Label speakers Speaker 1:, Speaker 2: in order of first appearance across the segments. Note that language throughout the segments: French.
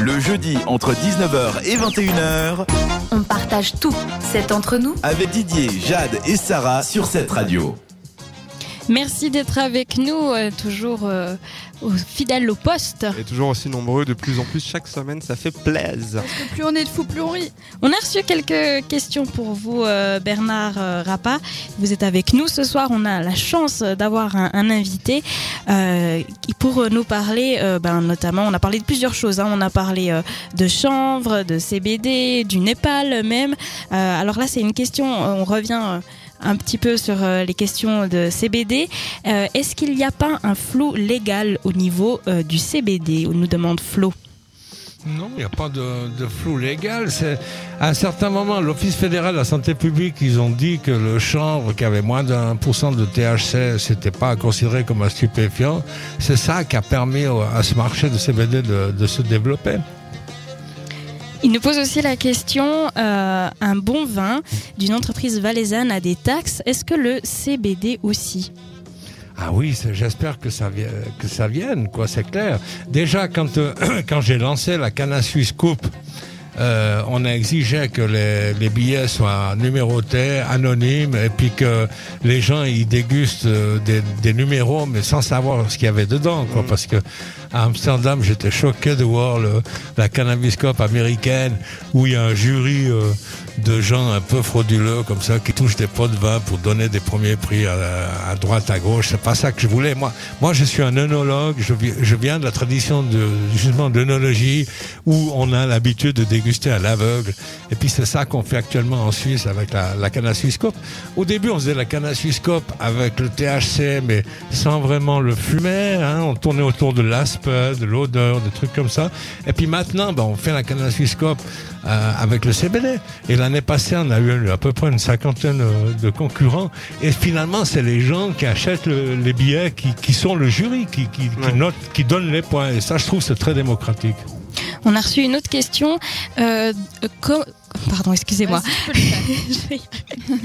Speaker 1: Le jeudi entre 19h et 21h.
Speaker 2: On partage tout. C'est entre nous.
Speaker 1: Avec Didier, Jade et Sarah sur cette radio.
Speaker 3: Merci d'être avec nous, euh, toujours euh, fidèles au poste.
Speaker 4: Et toujours aussi nombreux, de plus en plus chaque semaine, ça fait plaisir.
Speaker 3: plus on est de fous, plus on rit. On a reçu quelques questions pour vous, euh, Bernard Rappa. Vous êtes avec nous ce soir. On a la chance d'avoir un, invité pour nous parler, ben, notamment, on a parlé de plusieurs choses. Hein. On a parlé de chanvre, de CBD, du Népal même. alors là, c'est une question, on revient un petit peu sur euh, les questions de CBD. Euh, est-ce qu'il n'y a pas un flou légal au niveau euh, du CBD On nous demande Flo.
Speaker 5: Non, il n'y a pas de, flou légal. À un certain moment, l'Office fédéral de la santé publique, ils ont dit que le chanvre qui avait moins d'un pour cent de THC, c'était pas considéré comme un stupéfiant. C'est ça qui a permis à ce marché de CBD de se développer.
Speaker 3: Il nous pose aussi la question euh, un bon vin d'une entreprise valaisanne a des taxes. Est-ce que le CBD aussi?
Speaker 5: Ah oui, j'espère que ça, vienne, quoi, c'est clair. Déjà, quand, euh, quand j'ai lancé la Cana Suisse Coupe, euh, on a exigé que les, billets soient numérotés, anonymes, et puis que les gens ils dégustent des, numéros, mais sans savoir ce qu'il y avait dedans, quoi, mm. parce que à Amsterdam, j'étais choqué de voir le, la cannabiscope américaine où il y a un jury euh, de gens un peu frauduleux comme ça qui touchent des pots de vin pour donner des premiers prix à, droite, à gauche. C'est pas ça que je voulais. Moi, moi, je suis un œnologue. Je, viens de la tradition de justement d'œnologie où on a l'habitude de déguster à l'aveugle. Et puis c'est ça qu'on fait actuellement en Suisse avec la, la canne Au début, on faisait la canne avec le THC, mais sans vraiment le fumer. Hein. On tournait autour de l'aspect, de l'odeur, des trucs comme ça. Et puis maintenant, ben, on fait la canne euh, avec le CBD. Et l'année passée, on a eu à peu près une cinquantaine euh, de concurrents. Et finalement, c'est les gens qui achètent les billets qui, sont le jury, qui, qui, qui donnent les points. Et ça, je trouve, c'est très démocratique.
Speaker 3: On a reçu une autre question. Euh, pardon, excusez-moi.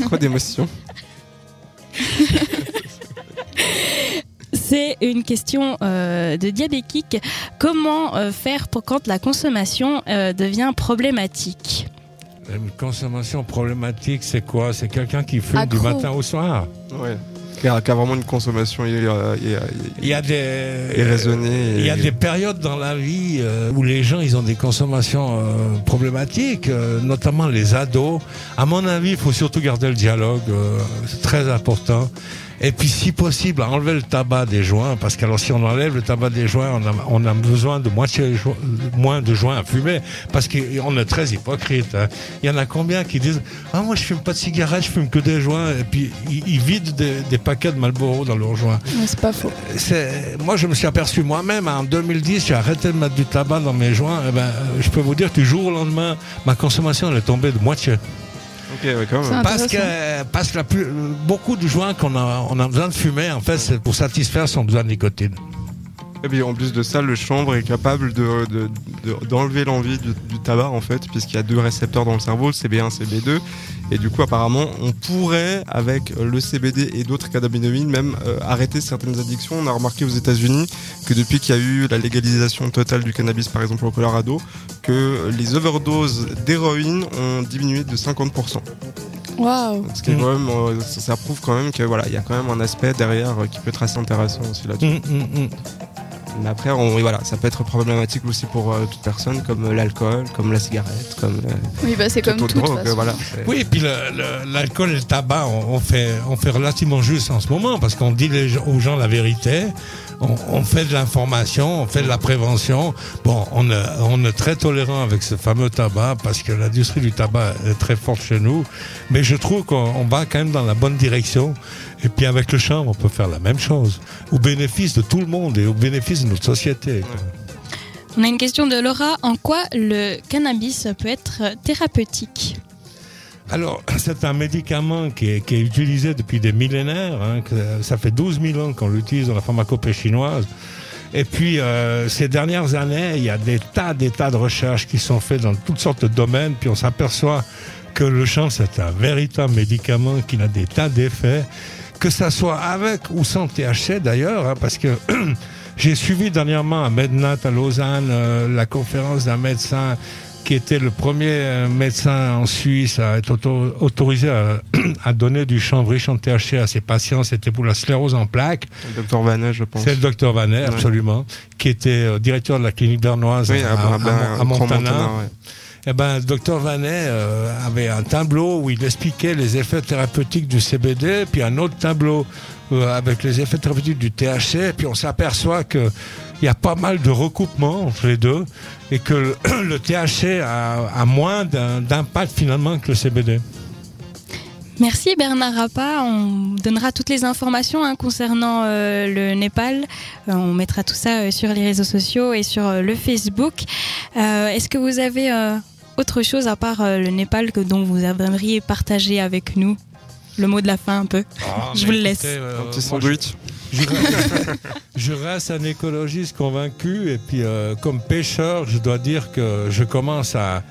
Speaker 4: Quoi d'émotion
Speaker 3: C'est une question euh, de diabétique. Comment euh, faire pour quand la consommation euh, devient problématique?
Speaker 5: Une consommation problématique, c'est quoi? C'est quelqu'un qui fume du matin au soir
Speaker 4: Ouais. Qui a, vraiment une consommation il
Speaker 5: y a des
Speaker 4: irraisonnée.
Speaker 5: Il y a des périodes dans la vie où les gens ils ont des consommations problématiques, notamment les ados. À mon avis, il faut surtout garder le dialogue, c'est très important. Et puis, si possible, enlever le tabac des joints, parce que alors si on enlève le tabac des joints, on a, besoin de moitié moins de joints à fumer, parce qu'on est très hypocrite. Hein. Il y en a combien qui disent Ah, moi, je fume pas de cigarettes, je fume que des joints, et puis ils, vident des, paquets de Marlboro dans leurs joints.
Speaker 3: C'est pas faux.
Speaker 5: Moi, je me suis aperçu moi-même, en 2010, j'ai arrêté de mettre du tabac dans mes joints. Et eh ben, je peux vous dire que du jour au lendemain, ma consommation elle est tombée de moitié. Parce que, parce que beaucoup de joints qu'on a, on a besoin de fumer, en fait, c'est pour satisfaire son besoin de nicotine.
Speaker 4: Et puis en plus de ça, le chanvre est capable d'enlever de, l'envie du, tabac en fait, puisqu'il y a deux récepteurs dans le cerveau, le CB1, CB2. Et du coup, apparemment, on pourrait, avec le CBD et d'autres cannabinoïdes, même euh, arrêter certaines addictions. On a remarqué aux États-Unis que depuis qu'il y a eu la légalisation totale du cannabis, par exemple au Colorado, que les overdoses d'héroïne ont diminué de 50%.
Speaker 3: Wow.
Speaker 4: Ce qui est quand même, euh, ça, prouve quand même que voilà, il y a quand même un aspect derrière euh, qui peut être assez intéressant aussi là-dessus. Mm, mm, mm. Mais après, on, voilà, ça peut être problématique aussi pour euh, toute personne, comme l'alcool, comme la cigarette, comme.
Speaker 3: oui, bah c'est comme tout. Drogue,
Speaker 5: voilà, oui, et puis l'alcool et le tabac, on, fait, on fait relativement juste en ce moment parce qu'on dit aux gens la vérité on, fait de l'information, on fait de la prévention. Bon, on, est très tolérant avec ce fameux tabac parce que l'industrie du tabac est très forte chez nous. Mais je trouve qu'on va quand même dans la bonne direction. Et puis avec le chanvre, on peut faire la même chose, au bénéfice de tout le monde et au bénéfice de notre société.
Speaker 3: On a une question de Laura. En quoi le cannabis peut être thérapeutique?
Speaker 5: Alors, c'est un médicament qui est, utilisé depuis des millénaires. Hein, ça fait 12 000 ans qu'on l'utilise dans la pharmacopée chinoise. Et puis, euh, ces dernières années, il y a des tas, des tas de recherches qui sont faites dans toutes sortes de domaines. Puis on s'aperçoit que le champ, c'est un véritable médicament qui a des tas d'effets, que ça soit avec ou sans THC d'ailleurs, hein, parce que J'ai suivi dernièrement à Mednat à Lausanne euh, la conférence d'un médecin qui était le premier euh, médecin en Suisse à être auto- autorisé à, à donner du chanvre riche en THC à ses patients. C'était pour la sclérose en plaques.
Speaker 4: Le docteur Vanet, je pense.
Speaker 5: C'est le docteur Vanet,
Speaker 4: Ouais.
Speaker 5: absolument, qui était euh, directeur de la clinique bernoise
Speaker 4: Oui,
Speaker 5: à,
Speaker 4: à,
Speaker 5: à-
Speaker 4: à-
Speaker 5: à- à
Speaker 4: à
Speaker 5: Montana.
Speaker 4: Montana, ouais.
Speaker 5: Eh ben, le docteur Vanet euh, avait un tableau où il expliquait les effets thérapeutiques du CBD, puis un autre tableau euh, avec les effets thérapeutiques du THC, puis on s'aperçoit que il y a pas mal de recoupements entre les deux et que le, THC a, moins d'impact finalement que le CBD.
Speaker 3: Merci Bernard Rappa. On donnera toutes les informations hein, concernant euh, le Népal. Euh, on mettra tout ça sur les réseaux sociaux et sur le Facebook. Est-ce que vous avez autre chose à part le Népal que dont vous aimeriez partager avec nous? Le mot de la fin un peu. Je vous le laisse.
Speaker 5: euh,
Speaker 4: Un petit sandwich.
Speaker 5: Je, reste- je reste un écologiste convaincu et puis euh, comme pêcheur, je dois dire que je commence à,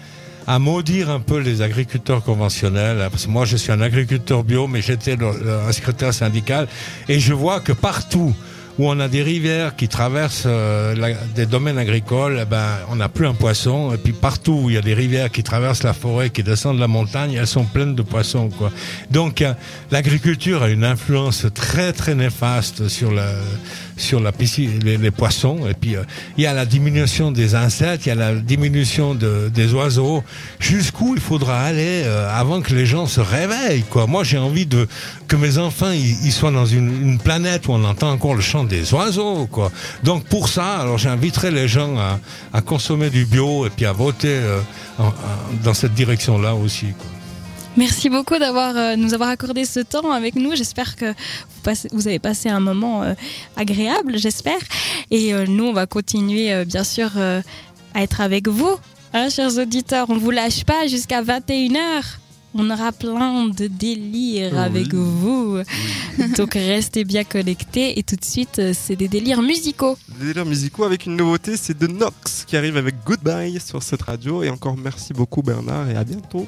Speaker 5: à maudire un peu les agriculteurs conventionnels. Parce que moi, je suis un agriculteur bio, mais j'étais un secrétaire syndical et je vois que partout où on a des rivières qui traversent euh, des domaines agricoles, eh ben, on n'a plus un poisson. Et puis partout où il y a des rivières qui traversent la forêt, qui descendent la montagne, elles sont pleines de poissons. Quoi. Donc euh, l'agriculture a une influence très très néfaste sur la sur la piscine, les, poissons. Et puis euh, il y a la diminution des insectes, il y a la diminution de, des oiseaux. Jusqu'où il faudra aller avant que les gens se réveillent. Quoi. Moi j'ai envie de que mes enfants ils, soient dans une planète où on entend encore le chant des oiseaux. Quoi. Donc pour ça, alors j'inviterai les gens à, consommer du bio et puis à voter euh, dans cette direction-là aussi.
Speaker 3: Merci beaucoup d'avoir euh, nous avoir accordé ce temps avec nous. J'espère que vous, avez passé un moment euh, agréable, j'espère. Et nous, on va continuer, bien sûr, à être avec vous, hein, chers auditeurs. On ne vous lâche pas jusqu'à 21h. On aura plein de délires
Speaker 4: Oui.
Speaker 3: avec vous. Donc restez bien connectés. Et tout de suite, euh, c'est des délires musicaux.
Speaker 4: Des délires musicaux avec une nouveauté, c'est de Nox qui arrive avec Goodbye sur cette radio. Et encore merci beaucoup Bernard et à bientôt.